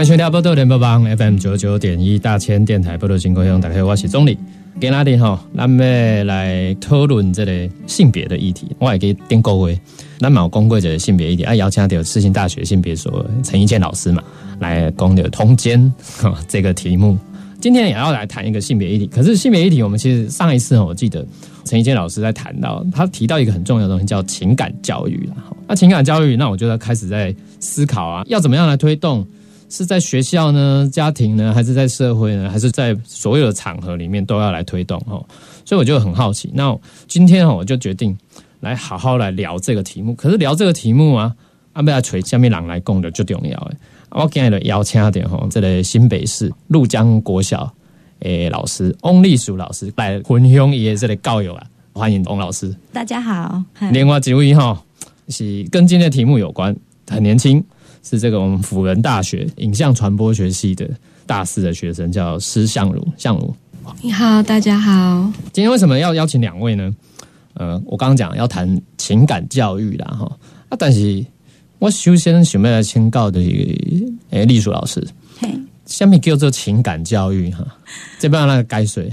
欢迎收听波多联播网 FM 九九点一大千电台波多新故乡，大家好，我是钟理。今仔日吼，咱们来讨论这个性别的议题。我也给订购位，咱冇公贵者性别议题，啊，邀请到世新大学性别所陈一健老师嘛，来讲的通奸这个题目。今天也要来谈一个性别议题，可是性别议题，我们其实上一次我记得陈一健老师在谈到，他提到一个很重要的东西，叫情感教育。那情感教育，那我就要开始在思考啊，要怎么样来推动。是在学校呢、家庭呢，还是在社会呢，还是在所有的场合里面都要来推动哦？所以我就很好奇。那今天哦，我就决定来好好来聊这个题目。可是聊这个题目啊，阿贝要锤下面人来供的最重要诶。我今日的邀请点吼，这个新北市陆江国小诶老师翁立淑老师来分享伊的这个教育啊，欢迎翁老师。大家好。另外几位哈是跟今天的题目有关，很年轻。是这个我们辅仁大学影像传播学系的大四的学生，叫施相如。相如，你好，大家好。今天为什么要邀请两位呢？呃，我刚刚讲要谈情感教育啦，哈啊，但是我首先想要来请教的诶，丽淑老师，嘿，下面叫做情感教育哈，这边那个解说，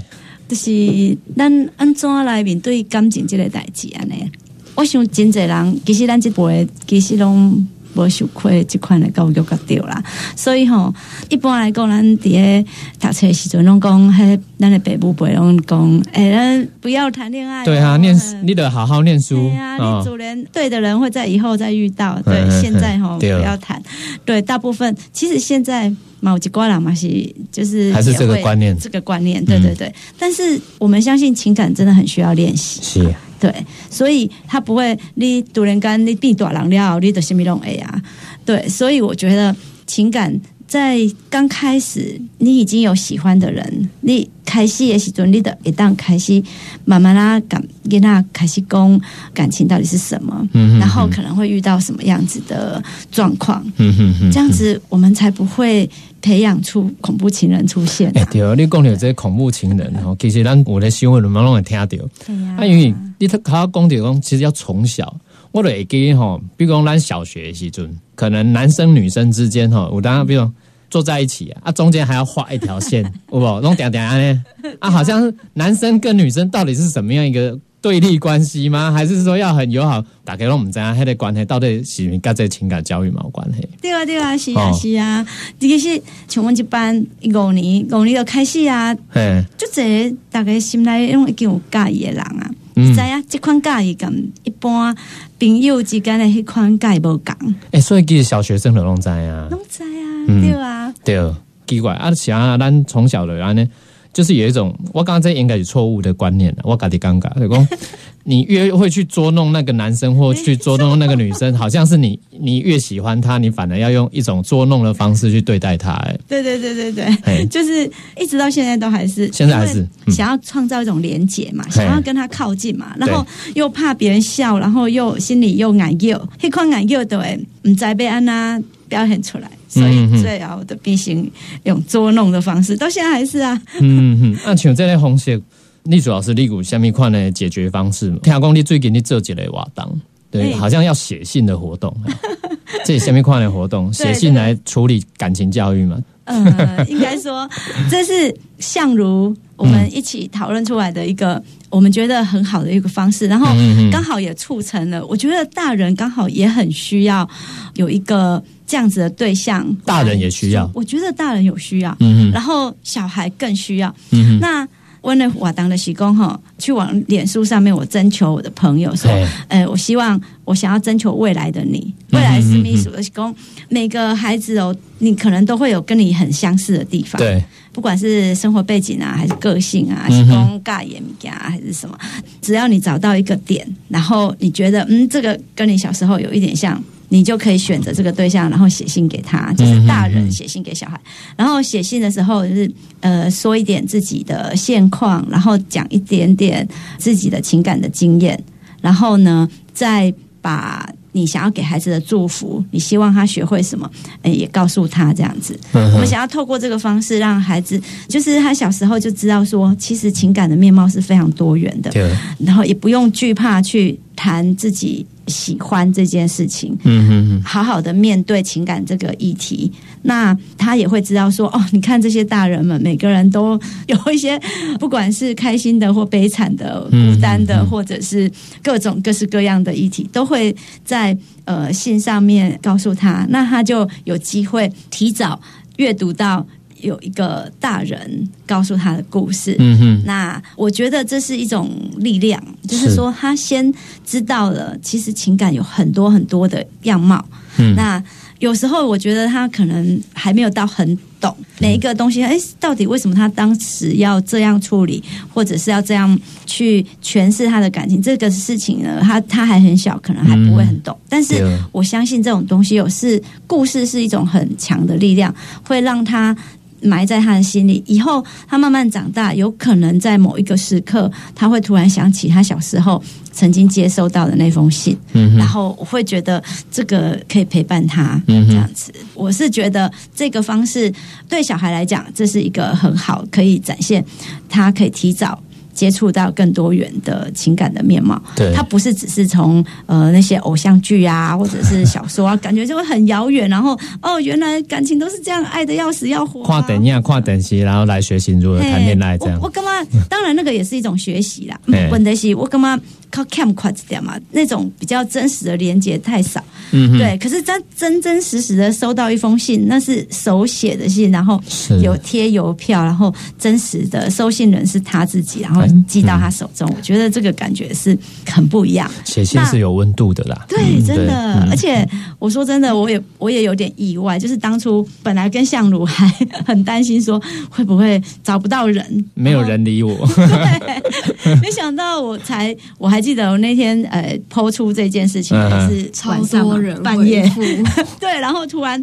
就是咱安怎来面对感情这个代志安尼？我想真侪人其实咱这辈其实拢。无受亏这款的教育个掉啦，所以吼，一般来讲，咱伫咧读册时阵拢讲，嘿，咱的爸母辈拢讲，哎，咱不要谈恋爱。对啊，念你得好好念书。对啊，你主人对的人会在以后再遇到。对，现在吼不要谈。对，大部分其实现在某几瓜人嘛是就是还是这个观念，这个观念，对对对。但是我们相信情感真的很需要练习。是。对，所以他不会，你突然间你变大人了，你就什么拢会啊？对，所以我觉得情感在刚开始，你已经有喜欢的人，你开始也是准你的，一旦开始慢慢啦，感跟他开始讲感情到底是什么，嗯，然后可能会遇到什么样子的状况，嗯哼哼，这样子我们才不会。培养出恐怖情人出现。哎，对，你讲到这恐怖情人哦，其实咱我的新闻里面拢会听到。对呀。啊，因为你他他讲到讲，其实要从小，我都会记吼，比如讲咱小学时阵，可能男生女生之间吼，有当比如坐在一起啊，中间还要画一条线，不不，弄点点啊啊，好像男生跟女生到底是什么样一个？对立关系吗？还是说要很友好？大家拢唔知啊，迄个关系到底是跟这情感教育冇关系？对啊，对啊，是啊，是啊。这个是像我们一班五年，五年就开始啊。嘿，就这大概心内拢已经有介意的人啊。嗯，知啊，这款介意跟一般朋友之间的迄款介意无共。诶，所以其实小学生都拢知啊，拢知啊，对啊，对，奇怪啊，像咱从小就安尼。就是有一种，我刚刚这应该是错误的观念了。我感觉尴尬，老公，你越会去捉弄那个男生，或去捉弄那个女生，好像是你，你越喜欢他，你反而要用一种捉弄的方式去对待他。哎，对对对对对，就是一直到现在都还是，现在还是想要创造一种连结嘛，想要跟他靠近嘛，然后又怕别人笑，然后又心里又难又，那款难又的，唔再被安娜表现出来。所以最好的必行用捉弄的方式，到现在还是啊。嗯嗯，那请这类方式，你主要是你有下面款的解决方式吗。听讲你最近你做几类活动，对，好像要写信的活动，这下面款的活动，写信来处理感情教育嘛。嗯，应该说这是相如我们一起讨论出来的一个我们觉得很好的一个方式，然后刚好也促成了，我觉得大人刚好也很需要有一个。这样子的对象，大人也需要。我觉得大人有需要，嗯然后小孩更需要。嗯那温了瓦当的喜功哈，去往脸书上面，我征求我的朋友说，呃，我希望我想要征求未来的你，未来是秘书的喜功，每个孩子哦，你可能都会有跟你很相似的地方，对，不管是生活背景啊，还是个性啊，喜功尬言啊，还是什么，只要你找到一个点，然后你觉得嗯，这个跟你小时候有一点像。你就可以选择这个对象，然后写信给他，就是大人写信给小孩。然后写信的时候，就是呃说一点自己的现况，然后讲一点点自己的情感的经验，然后呢，再把你想要给孩子的祝福，你希望他学会什么，呃也告诉他这样子。嗯我们想要透过这个方式，让孩子就是他小时候就知道说，其实情感的面貌是非常多元的，然后也不用惧怕去谈自己喜欢这件事情。嗯哼哼，好好的面对情感这个议题，那他也会知道说，哦，你看这些大人们，每个人都有一些，不管是开心的或悲惨的、嗯孤单的，嗯嗯或者是各种各式各样的议题，都会在呃信上面告诉他，那他就有机会提早阅读到有一个大人告诉他的故事。嗯哼，那我觉得这是一种力量，就是是说他先知道了，其实情感有很多很多的样貌。嗯那有时候我觉得他可能还没有到很懂每一个东西，哎，到底为什么他当时要这样处理，或者是要这样去诠释他的感情这个事情呢？他他还很小，可能还不会很懂。但是我相信这种东西有是故事是一种很强的力量，会让他埋在他的心里。以后他慢慢长大，有可能在某一个时刻，他会突然想起他小时候曾经接收到的那封信，嗯哼，然后我会觉得这个可以陪伴他，嗯这样子。我是觉得这个方式对小孩来讲，这是一个很好可以展现他可以提早。接触到更多元的情感的面貌，对它不是只是从呃那些偶像剧啊，或者是小说啊，感觉就会很遥远。然后哦，原来感情都是这样，爱的要死要活、啊。跨等样、跨等级，然后来学习如何谈恋爱这样嘛？当然那个也是一种学习啦嘿。问题是，我干嘛靠 cam 快一点嘛？那种比较真实的连接太少。嗯，对，可是真真真实实的收到一封信，那是手写的信，然后有贴邮票，然后真实的收信人是他自己，然后寄到他手中。我觉得这个感觉是很不一样。写信是有温度的啦。对，嗯真的，嗯而且我说真的，我也我也有点意外，就是当初本来跟相如还 很担心说会不会找不到人，没有人理我。对，没想到我才我还记得我那天呃抛出这件事情嗯是超晚上嘛多人半夜 对，然后突然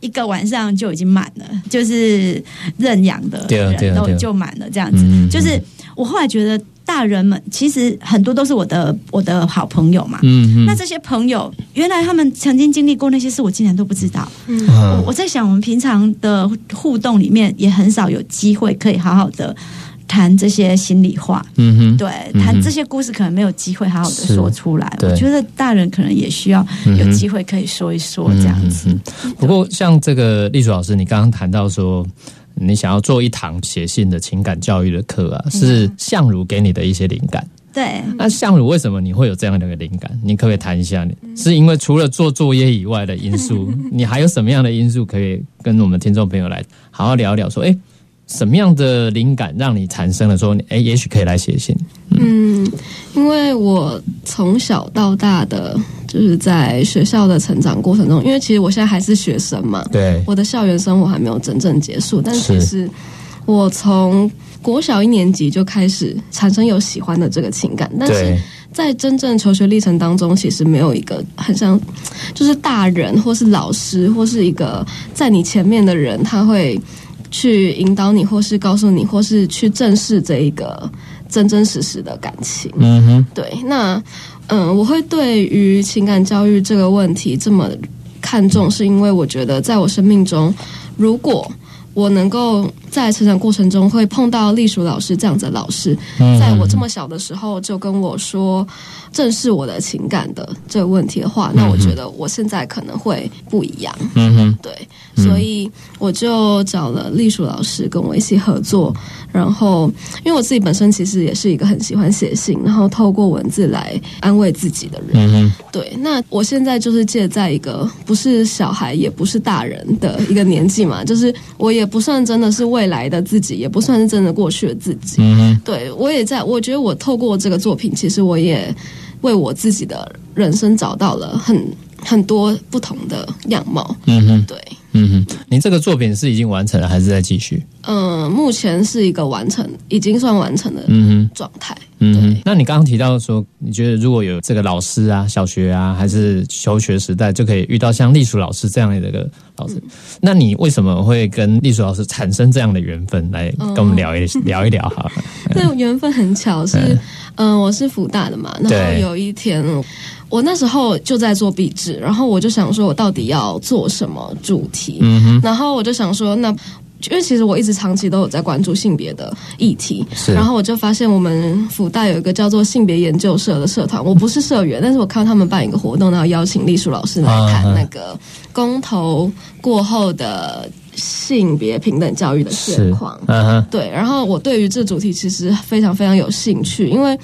一个晚上就已经满了，就是认养的人都就满了这样子。嗯嗯就是我后来觉得大人们其实很多都是我的我的好朋友嘛。嗯那这些朋友，原来他们曾经经历过那些事，我竟然都不知道。我嗯我在想，我们平常的互动里面，也很少有机会可以好好的谈这些心里话。嗯哼，对，嗯谈这些故事可能没有机会好好的是说出来。我觉得大人可能也需要有机会可以说一说这样子。不过，像这个丽楚老师，你刚刚谈到说，你想要做一堂写信的情感教育的课啊，是相如给你的一些灵感。对，那相如为什么你会有这样的一个灵感？你可不可以谈一下？是因为除了做作业以外的因素，你还有什么样的因素可以跟我们听众朋友来好好聊一聊？说，哎，什么样的灵感让你产生了说，哎，也许可以来写信？嗯，因为我从小到大的就是在学校的成长过程中，因为其实我现在还是学生嘛，对，我的校园生活还没有真正结束，但其实我从国小一年级就开始产生有喜欢的这个情感，但是，在真正求学历程当中，其实没有一个很像，就是大人或是老师或是一个在你前面的人，他会去引导你，或是告诉你，或是去正视这一个真真实实的感情。嗯哼，对，那嗯，我会对于情感教育这个问题这么看重，是因为我觉得在我生命中，如果我能够在成长过程中会碰到隶属老师这样子的老师，嗯。在我这么小的时候就跟我说正视我的情感的这个问题的话，那我觉得我现在可能会不一样。嗯哼，对，所以我就找了隶属老师跟我一起合作，然后因为我自己本身其实也是一个很喜欢写信，然后透过文字来安慰自己的人。嗯，对，那我现在就是借在一个不是小孩也不是大人的一个年纪嘛，就是我也不算真的是未来的自己，也不算是真的过去的自己。嗯哼，对我也在，我觉得我透过这个作品，其实我也为我自己的人生找到了很很多不同的样貌。嗯哼，对，嗯哼，您这个作品是已经完成了，还是在继续？嗯、目前是一个完成，已经算完成的嗯哼。状态。嗯哼，那你刚刚提到说你觉得如果有这个老师啊，小学啊，还是求学时代，就可以遇到像隶属老师这样的一个老师，那你为什么会跟隶属老师产生这样的缘分？来跟我们聊一 聊一聊好了。对，缘分很巧，是 嗯，我是福大的嘛，然后有一天。我那时候就在做壁纸，然后我就想说，我到底要做什么主题？嗯然后我就想说，那因为其实我一直长期都有在关注性别的议题，然后我就发现我们福大有一个叫做性别研究社的社团，我不是社员，但是我看到他们办一个活动，然后邀请丽书老师来谈那个公投过后的性别平等教育的现况。嗯对，然后我对于这主题其实非常非常有兴趣，因为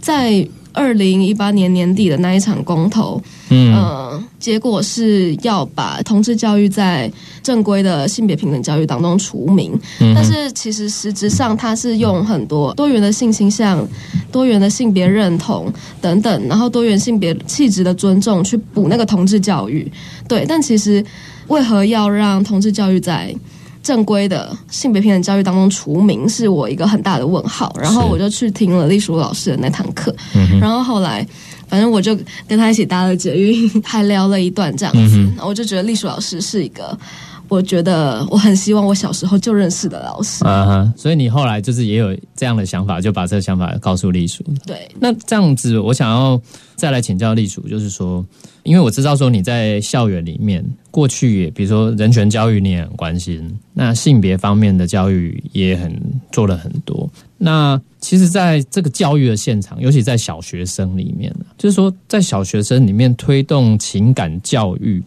在。二零一八年年底的那一场公投，嗯，结果是要把同志教育在正规的性别平等教育当中除名，但是其实实质上它是用很多多元的性倾向、多元的性别认同等等，然后多元性别气质的尊重去补那个同志教育。对，但其实为何要让同志教育在？正规的性别平等教育当中除名是我一个很大的问号，然后我就去听了丽淑老师的那堂课，然后后来反正我就跟他一起搭了捷运，还聊了一段这样子，我就觉得丽淑老师是一个。我觉得我很希望我小时候就认识的老师啊，所以你后来就是也有这样的想法，就把这个想法告诉隶属。对，那这样子，我想要再来请教隶属，就是说，因为我知道说你在校园里面过去也，比如说人权教育你也很关心，那性别方面的教育也很做了很多。那其实，在这个教育的现场，尤其在小学生里面就是说在小学生里面推动情感教育。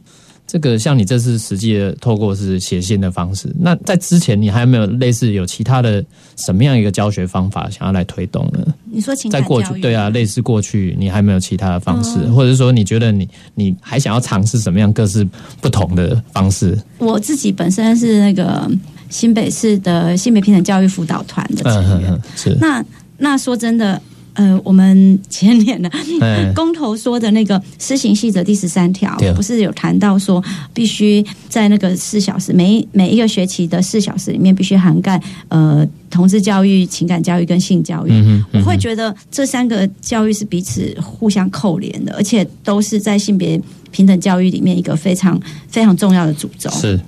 这个像你这次实际的透过是写信的方式，那在之前你还有没有类似有其他的什么样一个教学方法想要来推动呢？你说情感教育对啊，类似过去你还没有其他的方式，或者说你觉得你你还想要尝试什么样各式不同的方式？我自己本身是那个新北市的性别平等教育辅导团的成员，是那那说真的。呃，我们前年呢 公投说的那个施行细则第十三条，不是有谈到说，必须在那个四小时每每一个学期的四小时里面，必须涵盖呃同志教育、情感教育跟性教育。我会觉得这三个教育是彼此互相扣连的，而且都是在性别平等教育里面一个非常非常重要的主轴。是。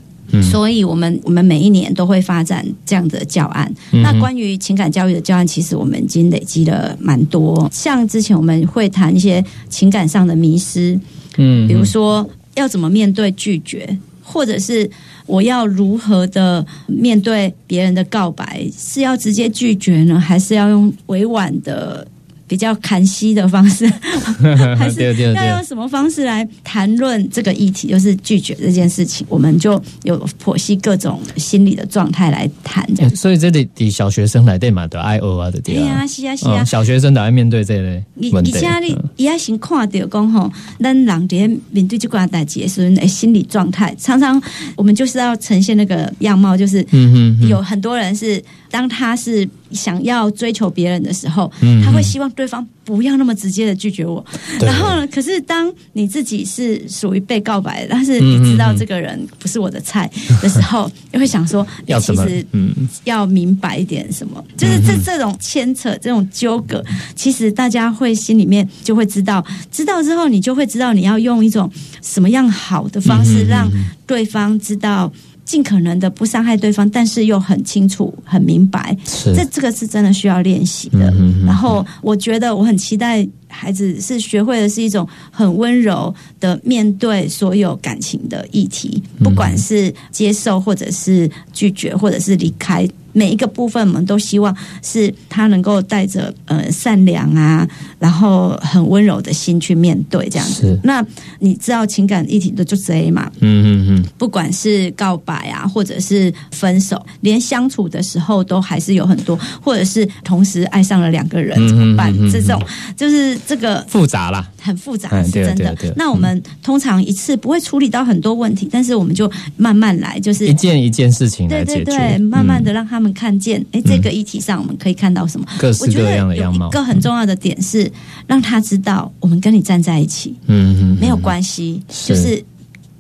所以，我们我们每一年都会发展这样的教案。那关于情感教育的教案，其实我们已经累积了蛮多。像之前我们会谈一些情感上的迷失，嗯，比如说要怎么面对拒绝，或者是我要如何的面对别人的告白，是要直接拒绝呢，还是要用委婉的？比较砍息的方式，还是要用什么方式来谈论这个议题？就是拒绝这件事情，我们就有剖析各种心理的状态来谈。这样，所以这里底小学生来对嘛的爱哦啊的对啊，是啊是啊，小学生都爱面对这类问题。你也要先看到讲吼，咱人在面对这关代志时候，心理状态常常我们就是要呈现那个样貌，就是嗯嗯，有很多人是当他是。想要追求别人的时候，他会希望对方不要那么直接的拒绝我。然后呢，可是当你自己是属于被告白，但是你知道这个人不是我的菜 的时候，又会想说，其实要明白一点什么，就是这这种牵扯、这种纠葛，其实大家会心里面就会知道，知道之后你就会知道你要用一种什么样好的方式让对方知道。尽可能的不伤害对方，但是又很清楚、很明白，这这个是真的需要练习的。然后，我觉得我很期待孩子是学会的是一种很温柔的面对所有感情的议题，不管是接受，或者是拒绝，或者是离开。每一个部分，我们都希望是他能够带着呃善良啊，然后很温柔的心去面对这样子。那你知道情感议题的就这嘛？嗯嗯嗯。不管是告白啊，或者是分手，连相处的时候都还是有很多，或者是同时爱上了两个人怎么办？这种就是这个复杂啦，很复杂，是真的。那我们通常一次不会处理到很多问题，但是我们就慢慢来，就是一件一件事情来解决，慢慢的让他。们看见，哎，这个议题上我们可以看到什么？各式各样的样貌。一个很重要的点是，让他知道我们跟你站在一起，嗯嗯，没有关系，就是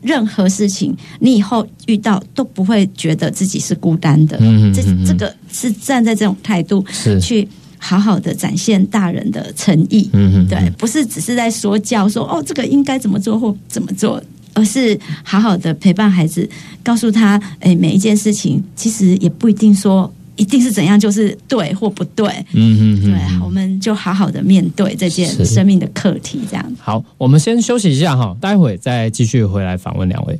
任何事情你以后遇到都不会觉得自己是孤单的。嗯嗯，这这个是站在这种态度去。好好的展现大人的诚意。嗯嗯，对，不是只是在说教说哦，这个应该怎么做或怎么做，而是好好的陪伴孩子，告诉他，哎，每一件事情其实也不一定说一定是怎样就是对或不对。嗯嗯嗯，对，我们就好好的面对这件生命的课题，这样。好，我们先休息一下哈，待会再继续回来访问两位。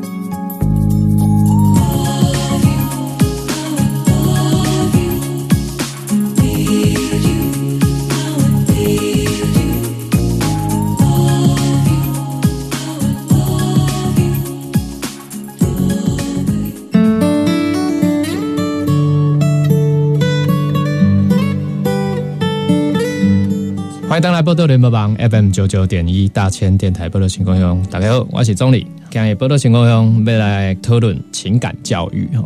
欢迎登来波多联播网 FM 九九点一大千电台波多情况乡，大家好，我是钟理。今日波多情况乡要来讨论情感教育哈。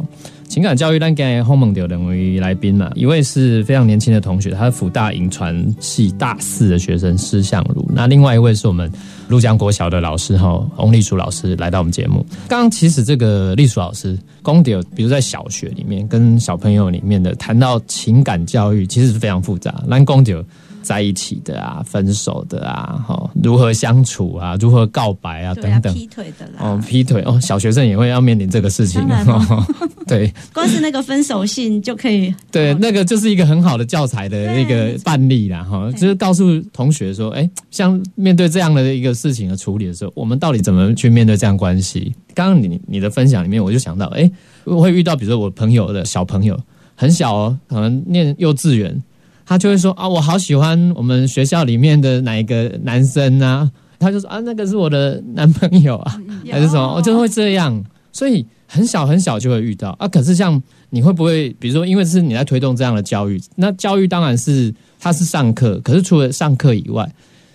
情感教育，咱今日访问到两位来宾嘛，一位是非常年轻的同学，他是辅大影传系大四的学生施向如，那另外一位是我们陆江国小的老师哈，翁立书老师来到我们节目。刚刚其实这个立书老师公丢，比如在小学里面跟小朋友里面的谈到情感教育，其实是非常复杂。咱公丢。在一起的啊，分手的啊，哈，如何相处啊，如何告白啊，啊，等等。劈腿的啦，哦，劈腿哦，小学生也会要面临这个事情。对光是那个分手信就可以。对，那个就是一个很好的教材的一个范例啦，哈，就是告诉同学说，哎，像面对这样的一个事情的处理的时候，我们到底怎么去面对这样关系？刚刚你你的分享里面，我就想到，哎，我会遇到，比如说我朋友的小朋友很小哦，可能念幼稚园。他就会说啊，我好喜欢我们学校里面的哪一个男生啊？他就说啊，那个是我的男朋友啊，还是什么？我就会这样，所以很小很小就会遇到啊。可是像你会不会，比如说，因为是你在推动这样的教育，那教育当然是他是上课，可是除了上课以外，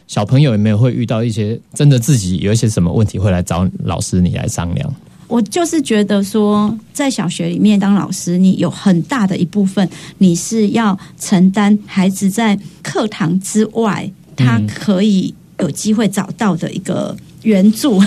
小朋友有没有会遇到一些真的自己有一些什么问题，会来找老师你来商量？我就是觉得说，在小学里面当老师，你有很大的一部分，你是要承担孩子在课堂之外，他可以有机会找到的一个援助。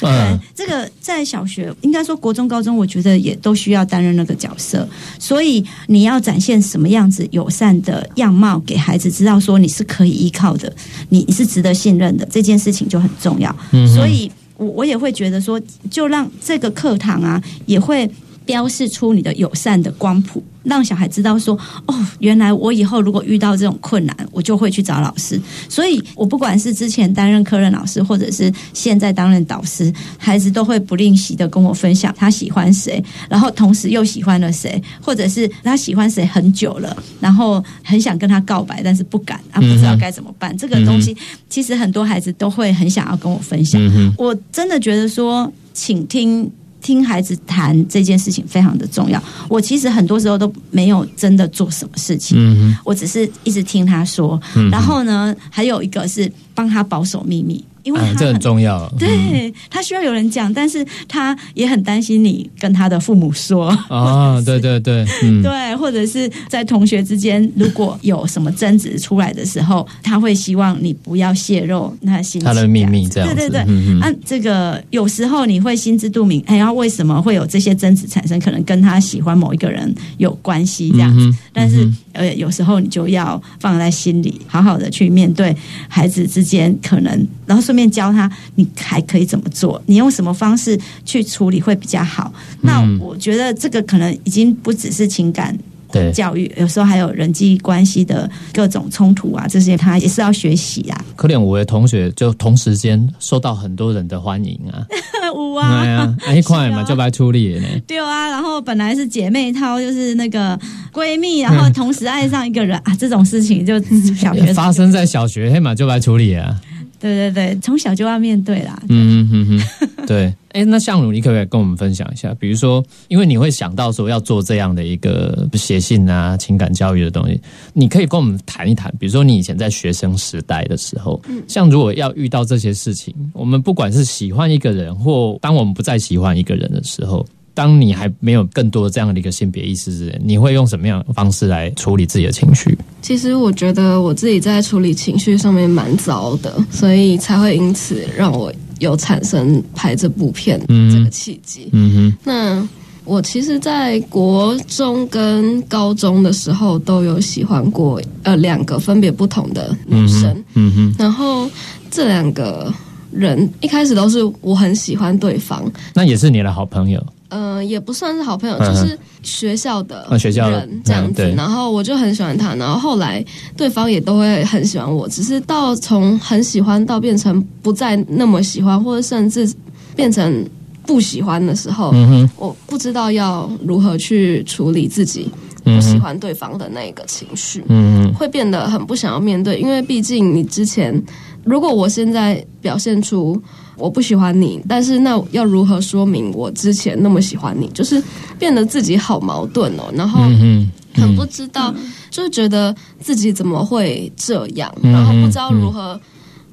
对嗯，这个在小学，应该说国中、高中，我觉得也都需要担任那个角色。所以你要展现什么样子友善的样貌给孩子知道，说你是可以依靠的，你你是值得信任的，这件事情就很重要。嗯所以我我也会觉得说，就让这个课堂啊，也会标示出你的友善的光谱，让小孩知道说，哦，原来我以后如果遇到这种困难，我就会去找老师。所以我不管是之前担任科任老师，或者是现在担任导师，孩子都会不吝惜的跟我分享他喜欢谁，然后同时又喜欢了谁，或者是他喜欢谁很久了，然后很想跟他告白，但是不敢啊，不知道该怎么办。这个东西其实很多孩子都会很想要跟我分享。嗯，我真的觉得说，请听听孩子谈这件事情非常的重要。我其实很多时候都没有真的做什么事情，嗯我只是一直听他说。哼，然后呢，还有一个是帮他保守秘密，因为他很重要。嗯对他需要有人讲，但是他也很担心你跟他的父母说。啊，对对对，嗯，对，或者是在同学之间，如果有什么争执出来的时候，他会希望你不要泄露他心情他的秘密这样子，对对对，嗯嗯啊，这个有时候你会心知肚明，哎呀，为什么会有这些争执产生？可能跟他喜欢某一个人有关系这样子。但是嗯呃，有时候你就要放在心里，好好的去面对孩子之间可能，然后顺便教他你还可以怎么做，你用什么方式去处理会比较好。那嗯我觉得这个可能已经不只是情感。对教育有时候还有人际关系的各种冲突啊，这些他也是要学习啊。可怜我的同学就同时间受到很多人的欢迎啊，有哎呀，啊一块嘛就来处理的呢。对啊，然后本来是姐妹套，就是那个闺蜜，然后同时爱上一个人啊，这种事情就小学 发生在小学，黑马就来处理啊。对对对，从小就要面对啦。嗯嗯嗯嗯，对。哎，那相如，你可不可以跟我们分享一下？比如说，因为你会想到说要做这样的一个写信啊、情感教育的东西，你可以跟我们谈一谈。比如说，你以前在学生时代的时候，像如果要遇到这些事情，我们不管是喜欢一个人，或当我们不再喜欢一个人的时候，当你还没有更多这样的一个性别意识之前，你会用什么样的方式来处理自己的情绪？其实我觉得我自己在处理情绪上面蛮糟的，所以才会因此让我有产生拍这部片这个契机。嗯。哼。那我其实，在国中跟高中的时候都有喜欢过呃两个分别不同的女生，哼，嗯哼，然后这两个人一开始都是我很喜欢对方，那也是你的好朋友。呃，也不算是好朋友，嗯就是学校的哦学校的人这样子。然后我就很喜欢他，然后后来对方也都会很喜欢我，只是到从很喜欢到变成不再那么喜欢，或者甚至变成不喜欢的时候，嗯哼，我不知道要如何去处理自己不喜欢对方的那个情绪。嗯哼，会变得很不想要面对，因为毕竟你之前，如果我现在表现出我不喜欢你，但是那要如何说明我之前那么喜欢你？就是变得自己好矛盾哦，然后嗯，很不知道，就是觉得自己怎么会这样，嗯然后不知道如何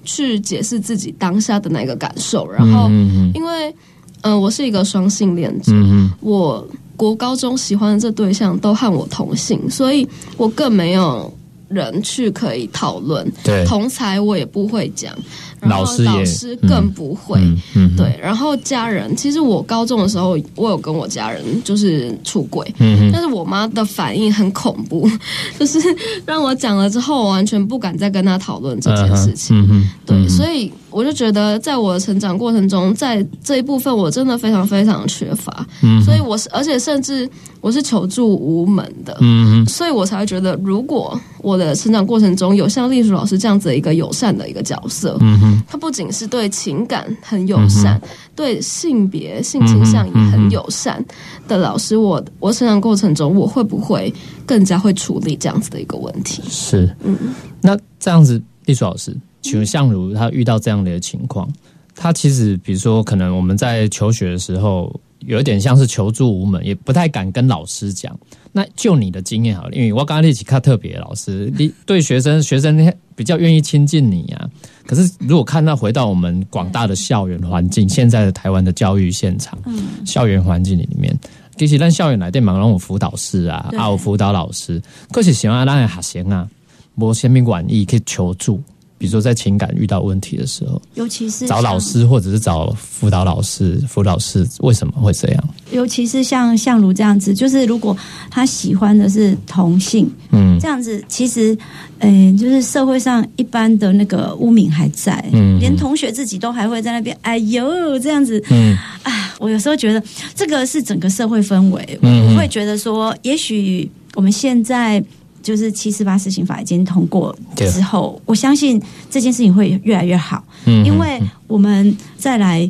去解释自己当下的那个感受，然后嗯因为嗯、呃我是一个双性恋者，嗯我国高中喜欢的这对象都和我同性，所以我更没有人去可以讨论。对同才我也不会讲，老师也老师更不会。对，然后家人，其实我高中的时候，我有跟我家人就是出轨，嗯，但是我妈的反应很恐怖，就是让我讲了之后，我完全不敢再跟她讨论这件事情。对，所以我就觉得，在我的成长过程中，在这一部分我真的非常非常缺乏，嗯所以我是，而且甚至我是求助无门的，所以我才会觉得，如果我的成长过程中有像丽茹老师这样子的一个友善的一个角色，嗯哼，他不仅是对情感很友善，对性别性倾向也很友善的老师，我我成长过程中，我会不会更加会处理这样子的一个问题？是，嗯，那这样子，丽书老师，请问相如他遇到这样的情况，他其实比如说，可能我们在求学的时候，有一点像是求助无门，也不太敢跟老师讲。那就你的经验好了，因为我刚刚一起看特别老师，你对学生学生比较愿意亲近你啊。可是如果看到回到我们广大的校园环境，现在的台湾的教育现场，校园环境里面。其实咱校园来电忙，有辅导室啊，对啊有辅导老师，可是喜欢咱的学生啊，无什么愿意去求助。比如说在情感遇到问题的时候，尤其是找老，师或者是找辅导老师、辅导师，为什么会这样？尤其是像像如这样子，就是如果他喜欢的是同性，嗯。这样子其实，嗯、就是社会上一般的那个污名还在，嗯。连同学自己都还会在那边，哎呦这样子，嗯。啊，我有时候觉得这个是整个社会氛围，嗯我会觉得说，也许我们现在就是七四八施行法已经通过之后，我相信这件事情会越来越好，嗯。因为我们再来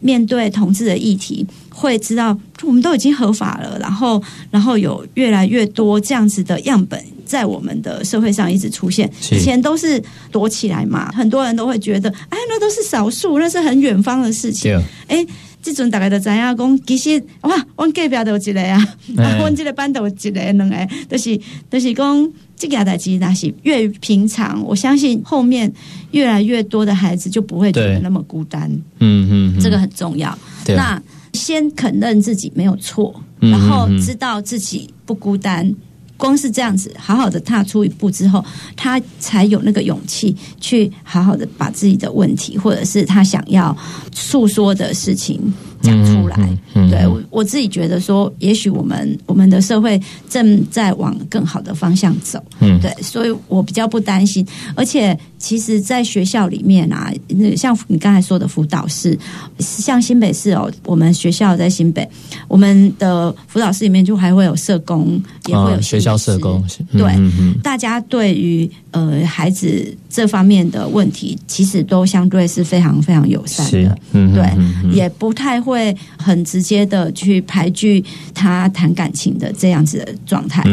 面对同志的议题，会知道我们都已经合法了，然后然后有越来越多这样子的样本。在我们的社会上一直出现，以前都是躲起来嘛，很多人都会觉得，哎，那都是少数，那是很远方的事情。对，诶，即阵大家都知影讲，其实哇，阮隔壁都有一个啊，哎。啊，阮即个班都有一个两个，就是就是讲，这件代志那是越平常，我相信后面越来越多的孩子就不会觉得那么孤单，嗯嗯，嗯。这个很重要。对那先肯认自己没有错，嗯然后知道自己不孤单。光是这样子，好好的踏出一步之后，他才有那个勇气去好好的把自己的问题，或者是他想要诉说的事情讲出来。嗯嗯嗯对我我自己觉得说，也许我们我们的社会正在往更好的方向走。嗯对，所以我比较不担心。而且，其实，在学校里面啊，那像你刚才说的辅导室，像新北市哦，我们学校在新北，我们的辅导室里面就还会有社工，也会有啊学校社工对大家对于呃孩子这方面的问题，其实都相对是非常非常友善的。，嗯对也不太会很直接的去排拒他谈感情的这样子的状态。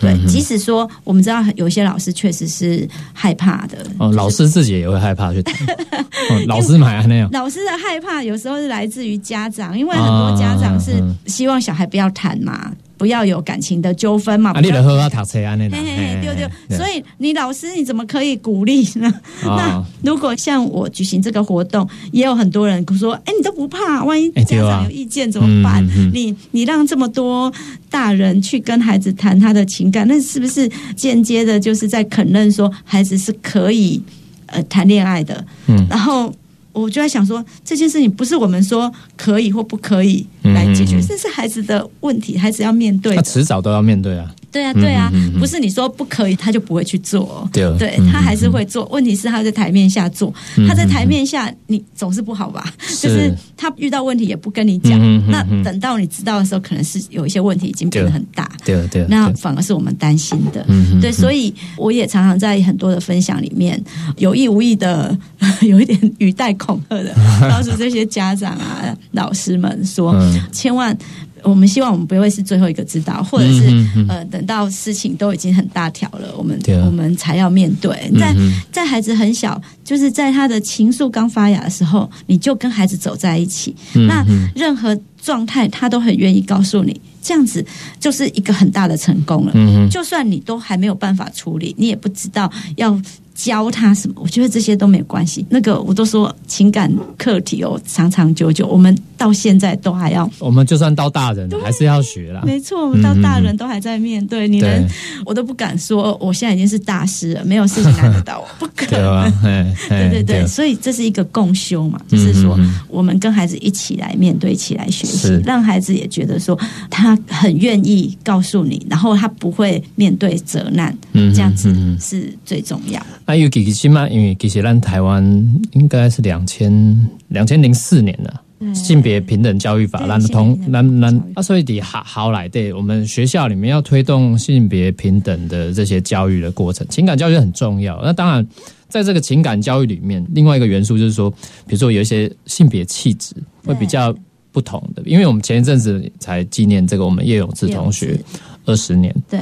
对即使说我们知道有些老师确实是害怕的，哦，老师自己也会害怕去谈，哦老师买那样，老师的害怕有时候是来自于家长，因为很多家长是嗯。希望小孩不要谈嘛，不要有感情的纠纷嘛。啊，你不要就好好读册安尼啦，嘿嘿嘿，对对，所以你老师你怎么可以鼓励呢？那啊，如果像我举行这个活动，也有很多人说：“哎，你都不怕，万一家长有意见怎么办？嗯嗯嗯你你让这么多大人去跟孩子谈他的情感，那是不是间接的就是在肯认说孩子是可以呃谈恋爱的？嗯然后我就在想说，这件事情不是我们说可以或不可以来解决，这是孩子的问题，孩子要面对他。迟早都要面对啊，对啊，对啊，不是你说不可以，他就不会去做。对。他还是会做。问题是他在台面下做，嗯他在台面下你总是不好吧？就是他遇到问题也不跟你讲那嗯等到你知道的时候，可能是有一些问题已经变得很大。对对，那对反而是我们担心的，对，所以我也常常在很多的分享里面，有意无意的 有一点语带恐吓的，告诉这些家长啊、老师们说，嗯千万。我们希望我们不会是最后一个知道，或者是、嗯嗯嗯呃，等到事情都已经很大条了，我们啊我们才要面对。在、在孩子很小，就是在他的情愫刚发芽的时候，你就跟孩子走在一起，嗯那嗯任何状态他都很愿意告诉你，这样子就是一个很大的成功了。就算你都还没有办法处理，你也不知道要教他什么，我觉得这些都没有关系。那个我都说情感课题哦，长长久久，我们到现在都还要。我们就算到大人了，还是要学啦。没错，我们到大人都还在面对，你能，我都不敢说，我现在已经是大师了，没有事情难得到我，不可能。对对对对，所以这是一个共修嘛，就是说我们跟孩子一起来面对，一起来学习，让孩子也觉得说他很愿意告诉你，然后他不会面对责难，嗯这样子是最重要的。那尤其起码，因为其实咱台湾应该是两千两千零四年了。性别平等教育法，对咱同咱咱所以得好好来对，我们学校里面要推动性别平等的这些教育的过程，情感教育很重要。那当然，在这个情感教育里面，另外一个元素就是说，比如说有一些性别气质会比较不同的，因为我们前一阵子才纪念这个我们叶永志同学二十年，对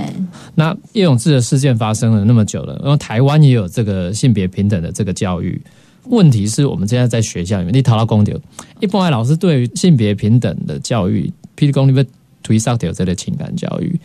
那叶永志的事件发生了那么久了，然后台湾也有这个性别平等的这个教育。问题是我们现在在学校里面，你讨到公丢，一般的老师对于性别平等的教育，譬如讲你要推上掉这个情感教育，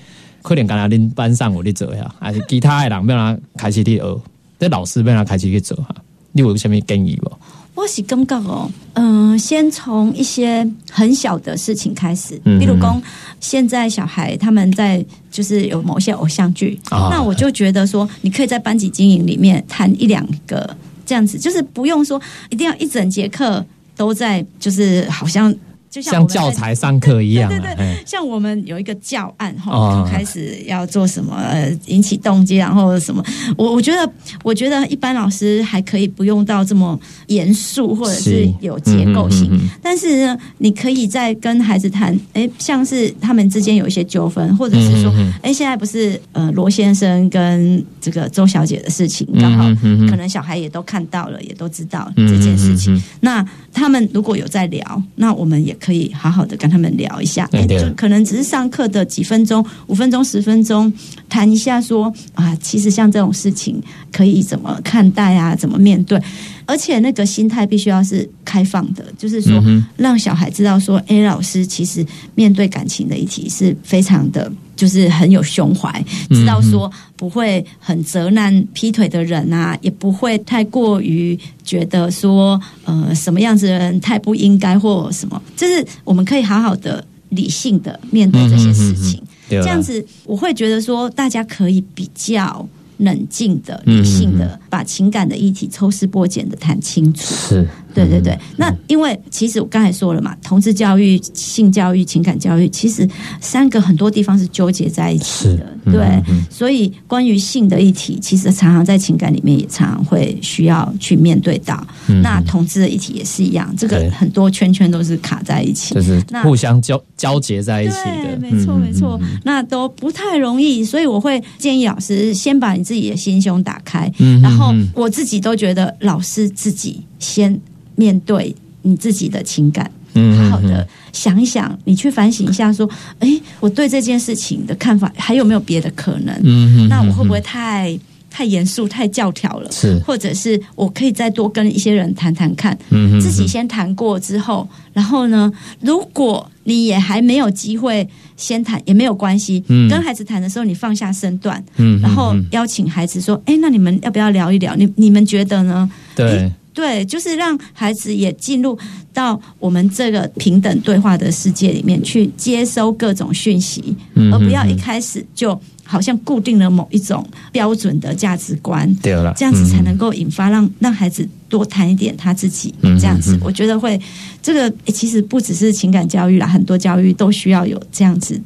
可能刚才恁班上有你做呀，还是其他的人要他开始去学，这老师要他开始去做哈，你有什么建议不？我是感觉哦，嗯、先从一些很小的事情开始，嗯比如讲，现在小孩他们在就是有某些偶像剧，啊那我就觉得说，你可以在班级经营里面谈一两个这样子，就是不用说一定要一整节课都在，就是好像就像像教材上课一样、啊，对对对像我们有一个教案哈，哦就开始要做什么，呃，引起动机，然后什么，我我觉得，我觉得一般老师还可以不用到这么严肃，或者是是。有结构性。嗯嗯嗯嗯但是呢，你可以在跟孩子谈，哎，像是他们之间有一些纠纷，或者是说，哎、现在不是呃罗先生跟这个周小姐的事情，刚好可能小孩也都看到了，也都知道嗯这件事情。那他们如果有在聊，那我们也可以好好的跟他们聊一下，对对。就可能只是上课的几分钟、五分钟、十分钟，谈一下说啊，其实像这种事情可以怎么看待啊，怎么面对，而且那个心态必须要是开放的，就是说让小孩知道说，哎，老师其实面对感情的议题是非常的。就是很有胸怀，知道说不会很责难劈腿的人啊，也不会太过于觉得说呃什么样子的人太不应该或什么，就是我们可以好好的理性的面对这些事情。这样子我会觉得说大家可以比较冷静的、嗯理性的把情感的议题抽丝剥茧的谈清楚。是对对对，那因为其实我刚才说了嘛，同志教育、性教育、情感教育，其实三个很多地方是纠结在一起的，是对。所以关于性的议题，其实常常在情感里面也常常会需要去面对到。嗯那同志的议题也是一样，这对个很多圈圈都是卡在一起，就是那互相交交结在一起对，的，没错嗯没错，那都不太容易，所以我会建议老师先把你自己的心胸打开，嗯。然后我自己都觉得老师自己先面对你自己的情感。嗯好好的想一想，你去反省一下，说，哎，我对这件事情的看法还有没有别的可能？嗯嗯那我会不会太太严肃、太教条了？是或者是我可以再多跟一些人谈谈看，嗯嗯自己先谈过之后，然后呢，如果你也还没有机会先谈，也没有关系。嗯跟孩子谈的时候，你放下身段，嗯然后邀请孩子说：“哎，那你们要不要聊一聊？你你们觉得呢？”对对，就是让孩子也进入到我们这个平等对话的世界里面去接收各种讯息，嗯而不要一开始就好像固定了某一种标准的价值观。对了，这样子才嗯能够引发让让孩子多谈一点他自己，嗯这样子我觉得会这个诶其实不只是情感教育啦，很多教育都需要有这样子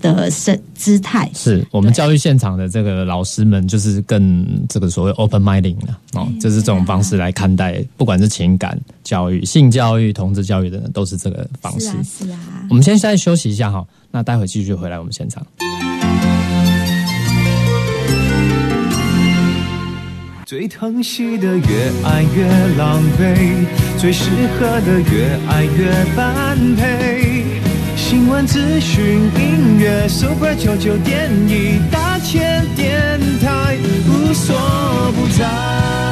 的姿姿态。是我们教育现场的这个老师们，就是更这个所谓 open minding 了哦，就是这种方式来看待，不管是情感教育、性教育、同志教育的人，都是这个方式是啊，。是啊。我们先现在休息一下哈，那待会继续回来我们现场。最疼惜的越爱越狼狈，最适合的越爱越般配。新闻资讯、音乐，Super 九九点一大千电台，无所不在。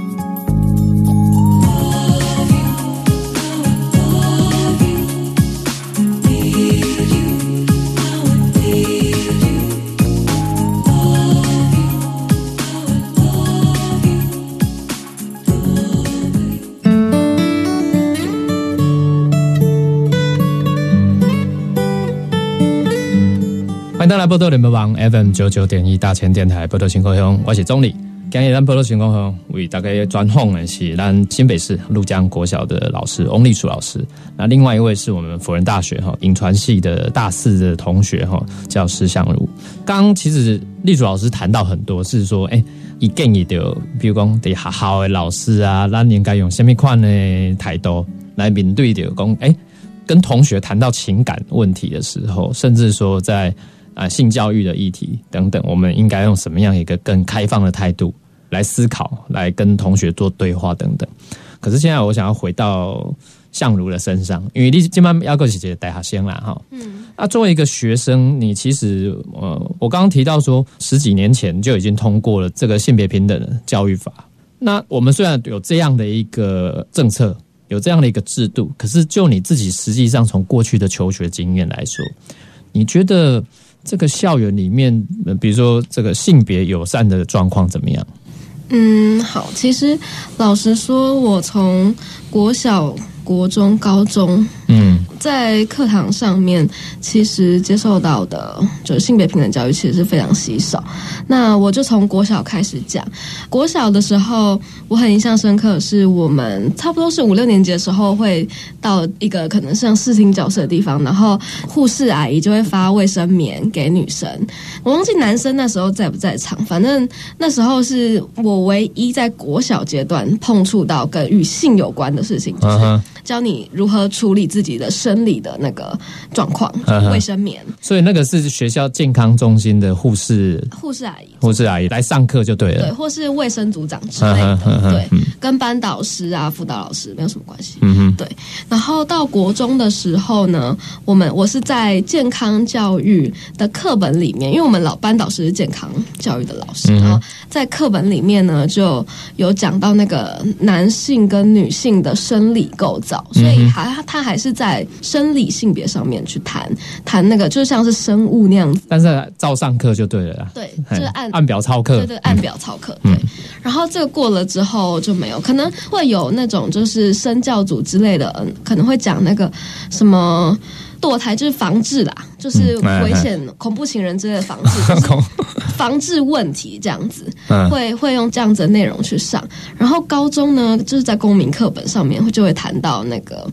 欢迎大家来波多联播网 FM 九九点一大千电台波多情况乡，我是钟理。今日咱波多情况乡为大家专访的是咱新北市陆江国小的老师翁立楚老师，那另外一位是我们辅仁大学哈影传系的大四的同学哈，叫施相如。刚其实立楚老师谈到很多，是说哎。一建议的，比如讲，得好好的老师啊，咱应该用什么款的态度来面对的？讲，哎、跟同学谈到情感问题的时候，甚至说在啊、性教育的议题等等，我们应该用什么样一个更开放的态度来思考，来跟同学做对话等等。可是现在我想要回到相如的身上，因为你今晚要个姐姐带他先啦哈。嗯，啊，作为一个学生，你其实呃，我刚刚提到说十几年前就已经通过了这个性别平等的教育法。那我们虽然有这样的一个政策，有这样的一个制度，可是就你自己实际上从过去的求学经验来说，你觉得这个校园里面，呃比如说这个性别友善的状况怎么样？嗯，好，其实老实说，我从国小、国中、高中嗯在课堂上面，其实接受到的就是性别平等教育，其实是非常稀少。那我就从国小开始讲。国小的时候，我很印象深刻，是我们差不多是五六年级的时候，会到一个可能像视听角色的地方，然后护士阿姨就会发卫生棉给女生。我忘记男生那时候在不在场，反正那时候是我唯一在国小阶段碰触到跟与性有关的事情，就是，教你如何处理自己的生理的那个状况卫生棉。所以那个是学校健康中心的护士护士阿姨。护士阿姨来上课就对了。对，或是卫生组长之类的对。嗯，跟班导师啊、辅导老师没有什么关系。嗯哼，对，然后到国中的时候呢，我们我是在健康教育的课本里面，因为我们老班导师是健康教育的老师，嗯然后在课本里面呢就有讲到那个男性跟女性的生理构早，所以还他还是在生理性别上面去谈谈那个，就像是生物那样子。但是照上课就对了啦，对，就是按按表操课，对对，按表操课。对，然后这个过了之后就没有，可能会有那种就是身教组之类的，嗯，可能会讲那个什么。堕胎就是防治啦，就是嗯危险、恐怖情人之类的防治，就是 防治问题这样子，嗯会会用这样子的内容去上。然后高中呢，就是在公民课本上面会就会谈到那个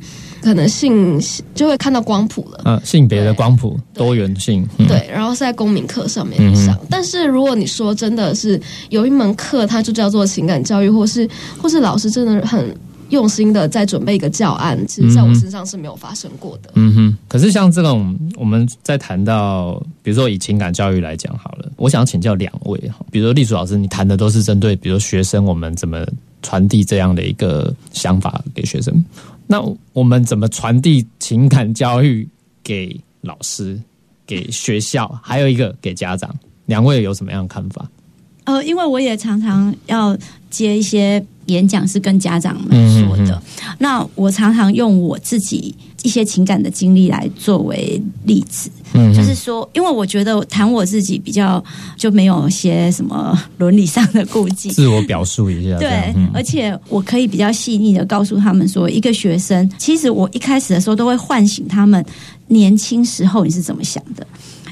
可能性，就会看到光谱了。嗯，性别的光谱多元性，嗯，对，然后是在公民课上面去上。但是如果你说真的是有一门课，它就叫做情感教育，或是或是老师真的很用心的在准备一个教案，其实在我身上是没有发生过的。嗯哼，可是像这种，我们在谈到，比如说以情感教育来讲好了，我想请教两位哈，比如说丽楚老师，你谈的都是针对，比如说学生，我们怎么传递这样的一个想法给学生？那我们怎么传递情感教育给老师、给学校，还有一个给家长？两位有什么样的看法？呃，因为我也常常要接一些演讲，是跟家长们说的。那我常常用我自己一些情感的经历来作为例子，嗯就是说，因为我觉得谈我自己比较就没有些什么伦理上的顾忌，自我表述一下，这对，嗯而且我可以比较细腻的告诉他们说，一个学生，其实我一开始的时候都会唤醒他们年轻时候你是怎么想的。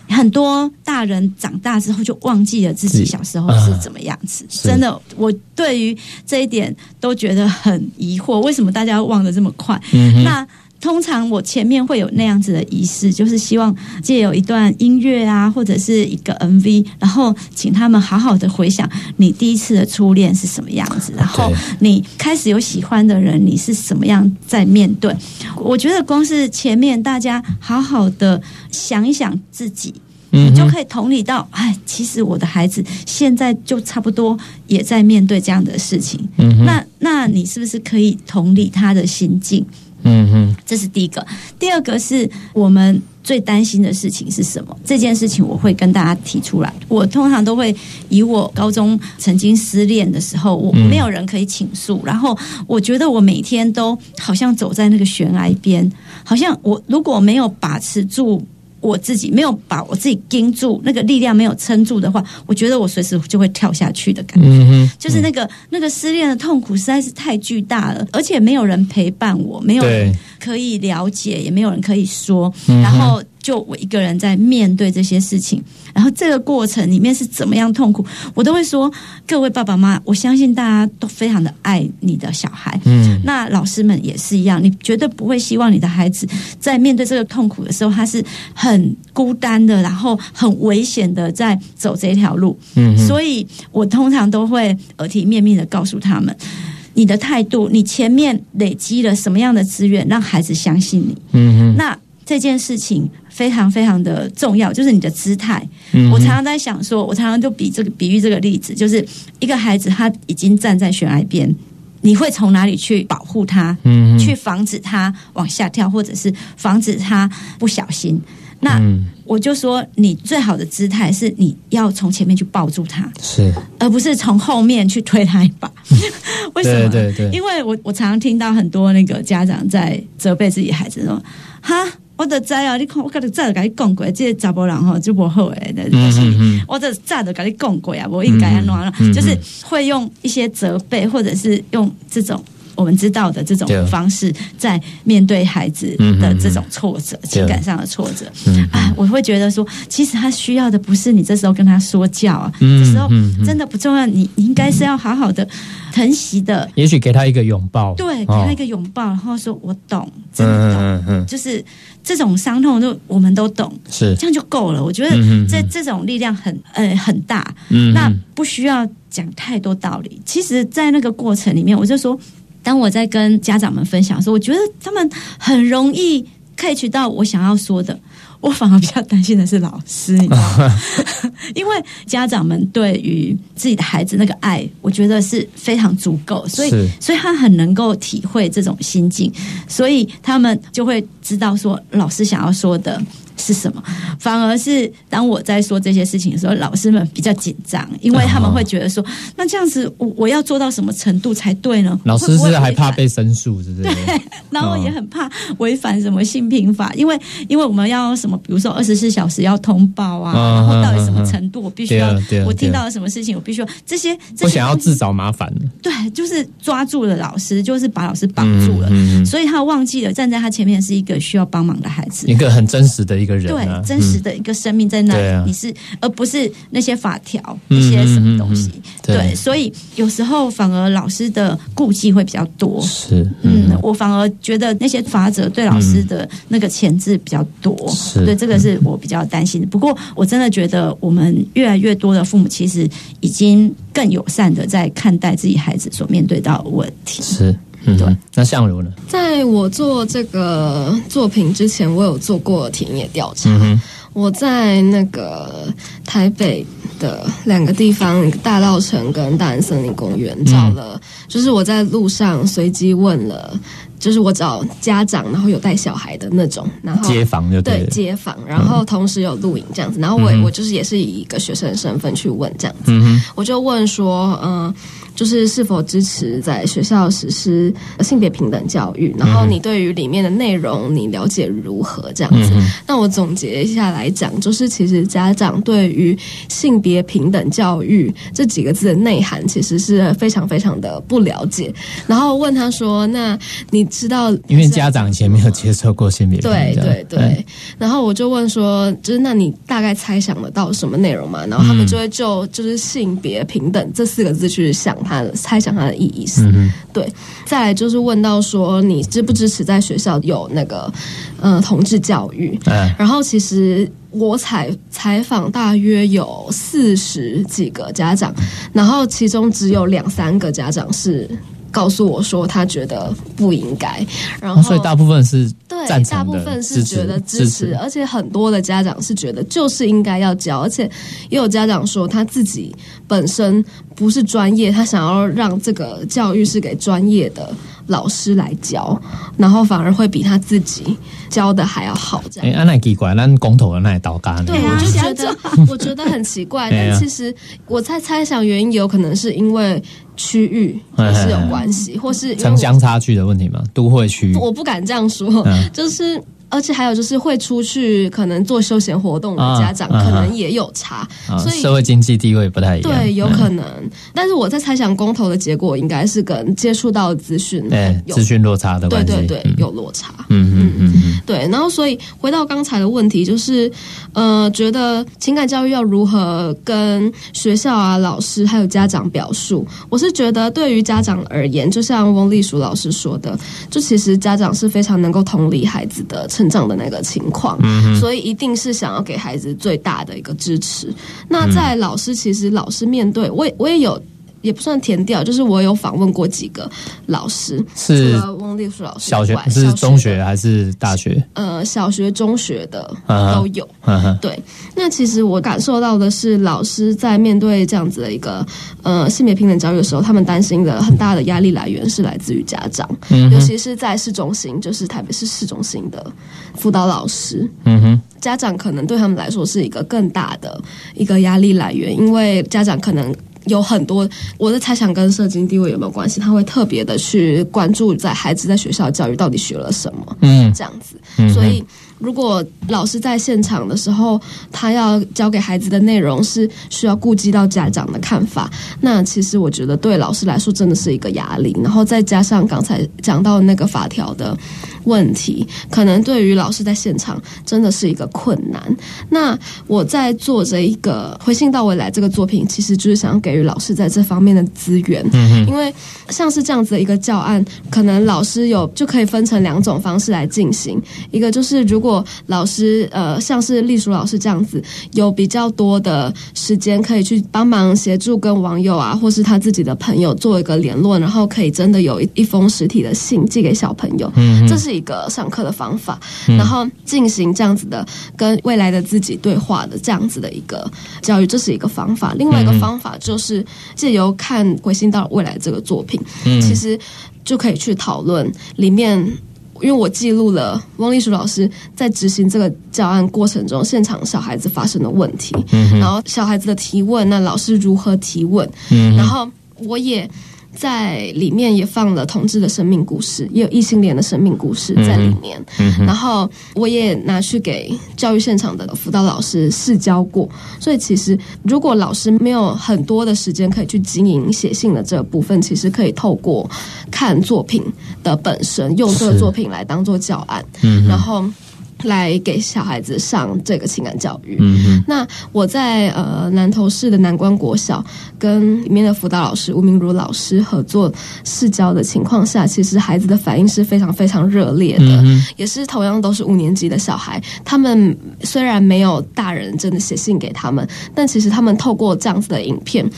很多大人长大之后就忘记了自己小时候是怎么样子，是。真的，我对于这一点都觉得很疑惑，为什么大家忘得这么快？嗯那通常我前面会有那样子的仪式，就是希望借有一段音乐啊，或者是一个 MV，然后请他们好好的回想你第一次的初恋是什么样子，然后你开始有喜欢的人，你是什么样在面对？我觉得光是前面大家好好的想一想自己。你就可以同理到，哎，其实我的孩子现在就差不多也在面对这样的事情。嗯哼那那你是不是可以同理他的心境？嗯哼，这是第一个。第二个是我们最担心的事情是什么？这件事情我会跟大家提出来。我通常都会以我高中曾经失恋的时候，我没有人可以倾诉，然后我觉得我每天都好像走在那个悬崖边，好像我如果没有把持住。我自己没有把我自己盯住，那个力量没有撑住的话，我觉得我随时就会跳下去的感觉。嗯，就是那个那个失恋的痛苦实在是太巨大了，而且没有人陪伴我，没有人可以了解，也没有人可以说，然后就我一个人在面对这些事情，然后这个过程里面是怎么样痛苦，我都会说，各位爸爸妈妈，我相信大家都非常的爱你的小孩，嗯那老师们也是一样，你绝对不会希望你的孩子在面对这个痛苦的时候，他是很孤单的，然后很危险的在走这条路。嗯，所以我通常都会耳提面命的告诉他们。你的态度，你前面累积了什么样的资源，让孩子相信你？嗯哼，那这件事情非常非常的重要，就是你的姿态。嗯我常常在想说，我常常就比这个比喻这个例子，就是一个孩子他已经站在悬崖边，你会从哪里去保护他？嗯去防止他往下跳，或者是防止他不小心。那嗯我就说，你最好的姿态是你要从前面去抱住他，是而不是从后面去推他一把。为什么？对对对因为我我常常听到很多那个家长在责备自己孩子说：“哈，我就知啊，你看我跟你早就跟你讲过，这个查甫人吼就不好诶，那嗯就是嗯嗯。我的早就跟你讲过啊，我应该安怎样嗯嗯就是会用一些责备，或者是用这种。我们知道的这种方式，在面对孩子的这种挫折、情感上的挫折，嗯啊，我会觉得说，其实他需要的不是你这时候跟他说教啊，嗯这时候真的不重要，你你应该是要好好的疼惜的，也许给他一个拥抱，对，给哦他一个拥抱，然后说我懂，真的懂，就是这种伤痛，就我们都懂，是，这样就够了。我觉得这这这种力量很呃很大，嗯那不需要讲太多道理。其实，在那个过程里面，我就说，当我在跟家长们分享的时候，我觉得他们很容易 catch 到我想要说的。我反而比较担心的是老师，你知道吗？因为家长们对于自己的孩子那个爱，我觉得是非常足够，所以所以他很能够体会这种心境，所以他们就会知道说老师想要说的是什么，反而是当我在说这些事情的时候，老师们比较紧张，因为他们会觉得说，那这样子我我要做到什么程度才对呢？老师是还怕被申诉，是不是？对然后也很怕违反什么性平法，因为因为我们要什么，比如说二十四小时要通报啊，嗯然后到底什么程度我必须要我听到了什么事情我必须要这些这不些东西想要自找麻烦。对，就是抓住了老师，就是把老师绑住了，所以他忘记了站在他前面是一个需要帮忙的孩子一。个很真实的一个人啊，对，真实的一个生命在那里，你是而不是那些法条、嗯那些什么东西。嗯嗯嗯对对，所以有时候反而老师的顾忌会比较多。嗯是，嗯，我反而觉得那些法则对老师的那个钳制比较多，是对这个是我比较担心的。不过我真的觉得我们越来越多的父母其实已经更友善的在看待自己孩子所面对到的问题。是，嗯对，那相如呢？在我做这个作品之前，我有做过田野调查。我在那个台北的两个地方，大稻城跟大安森林公园找了，就是我在路上随机问了，就是我找家长，然后有带小孩的那种，然后街坊就对了。街坊，然后同时有录影这样子，然后我、嗯我就是也是以一个学生的身份去问这样子，我就问说，嗯、就是是否支持在学校实施性别平等教育？然后你对于里面的内容你了解如何？这样子。嗯那我总结一下来讲，就是其实家长对于性别平等教育这几个字的内涵，其实是非常非常的不了解。然后问他说：“那你知道？”因为家长以前没有接受过性别平对等对对，嗯然后我就问说，就是那你大概猜想得到什么内容吗？然后他们就会就就是性别平等这四个字去想它的猜想它的意义是。嗯，对，再来就是问到说，你支不支持在学校有那个呃同志教育？哎，然后其实我采采访大约有四十几个家长，然后其中只有两三个家长是告诉我说他觉得不应该，然后、哦所以大部分是对大部分是觉得支支持，而且很多的家长是觉得就是应该要教，而且也有家长说他自己本身不是专业，他想要让这个教育是给专业的老师来教，然后反而会比他自己教的还要好，这样哎，。欸，那、啊奇怪，那公投的那倒干呢？对，啊我就觉得，我觉得很奇怪。但其实我在猜想原因，有可能是因为区域也是有关系，或是城乡差距的问题吗，都会区我不敢这样说，嗯就是。而且还有就是会出去可能做休闲活动的家长，啊可能也有差，啊，所以社会经济地位不太一样，对有嗯可能。但是我在猜想公投的结果应该是跟接触到资讯对有资讯落差的对关系，对对嗯有落差。嗯嗯嗯嗯对，然后所以回到刚才的问题，就是呃，觉得情感教育要如何跟学校啊、老师还有家长表述？我是觉得对于家长而言，就像翁丽淑老师说的，就其实家长是非常能够同理孩子的成长的那个情况，所以一定是想要给孩子最大的一个支持。那在老师，其实老师面对我也我也有。也不算填掉，就是我有访问过几个老师，是除了翁丽淑老师，小学是中学还是大学？呃，小学、中学的都有。对，那其实我感受到的是，老师在面对这样子的一个呃性别平等教育的时候，他们担心的很大的压力来源是来自于家长，嗯，尤其是在市中心，就是台北市市中心的辅导老师。嗯哼，家长可能对他们来说是一个更大的一个压力来源，因为家长可能有很多，我的猜想跟社经地位有没有关系，他会特别的去关注在孩子在学校教育到底学了什么，嗯这样子。嗯，所以，如果老师在现场的时候，他要教给孩子的内容是需要顾及到家长的看法，那其实我觉得对老师来说真的是一个压力。然后再加上刚才讲到那个法条的问题，可能对于老师在现场真的是一个困难。那我在做这一个回信到未来这个作品，其实就是想要给予老师在这方面的资源，嗯因为像是这样子的一个教案，可能老师有就可以分成两种方式来进行。一个就是如果老师呃像是隶属老师这样子，有比较多的时间可以去帮忙协助跟网友啊，或是他自己的朋友做一个联络，然后可以真的有一一封实体的信寄给小朋友，嗯这是一个上课的方法，然后进行这样子的跟未来的自己对话的这样子的一个教育，这是一个方法。另外一个方法就是借由看《回信到未来》这个作品，嗯其实就可以去讨论里面因为我记录了汪丽淑老师在执行这个教案过程中，现场小孩子发生的问题，然后小孩子的提问，那老师如何提问，然后我也。在里面也放了同志的生命故事，也有异性恋的生命故事在里面。然后我也拿去给教育现场的辅导老师试教过。所以其实如果老师没有很多的时间可以去经营写信的这部分，其实可以透过看作品的本身，用这个作品来当做教案，然后来给小孩子上这个情感教育。嗯那我在呃南投市的南关国小跟里面的辅导老师吴明如老师合作试教的情况下，其实孩子的反应是非常非常热烈的，嗯也是同样都是五年级的小孩，他们虽然没有大人真的写信给他们，但其实他们透过这样子的影片。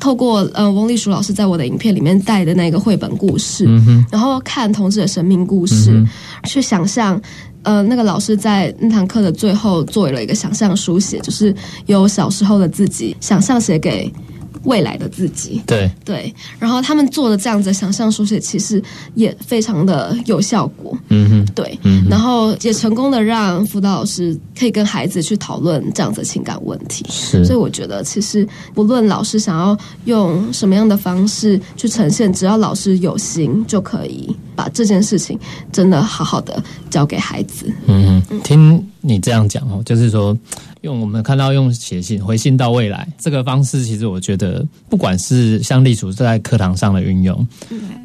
透过呃翁立淑老师在我的影片里面带的那个绘本故事，然后看同志的生命故事，去想象呃，那个老师在那堂课的最后做了一个想象书写，就是由小时候的自己想象写给未来的自己。对，对，然后他们做的这样子的想象书写，其实也非常的有效果。嗯哼，对，然后也成功的让辅导老师可以跟孩子去讨论这样子的情感问题。是所以我觉得，其实不论老师想要用什么样的方式去呈现，只要老师有心，就可以把这件事情真的好好的教给孩子。嗯哼，听你这样讲哦，就是说，用我们看到用写信回信到未来这个方式，其实我觉得，不管是像立储在课堂上的运用，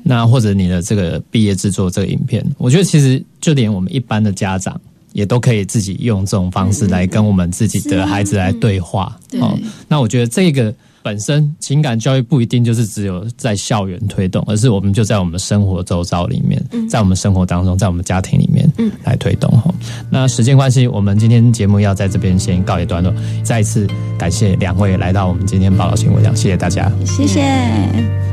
那或者你的这个毕业制作这个影片，我觉得其实就连我们一般的家长。也都可以自己用这种方式来跟我们自己的孩子来对话。对哦，那我觉得这个本身情感教育不一定就是只有在校园推动，而是我们就在我们生活周遭里面，在我们生活当中，在我们家庭里面来推动哈。那时间关系，我们今天节目要在这边先告一段落。再一次感谢两位来到我们今天报道新闻上，谢谢大家。谢谢。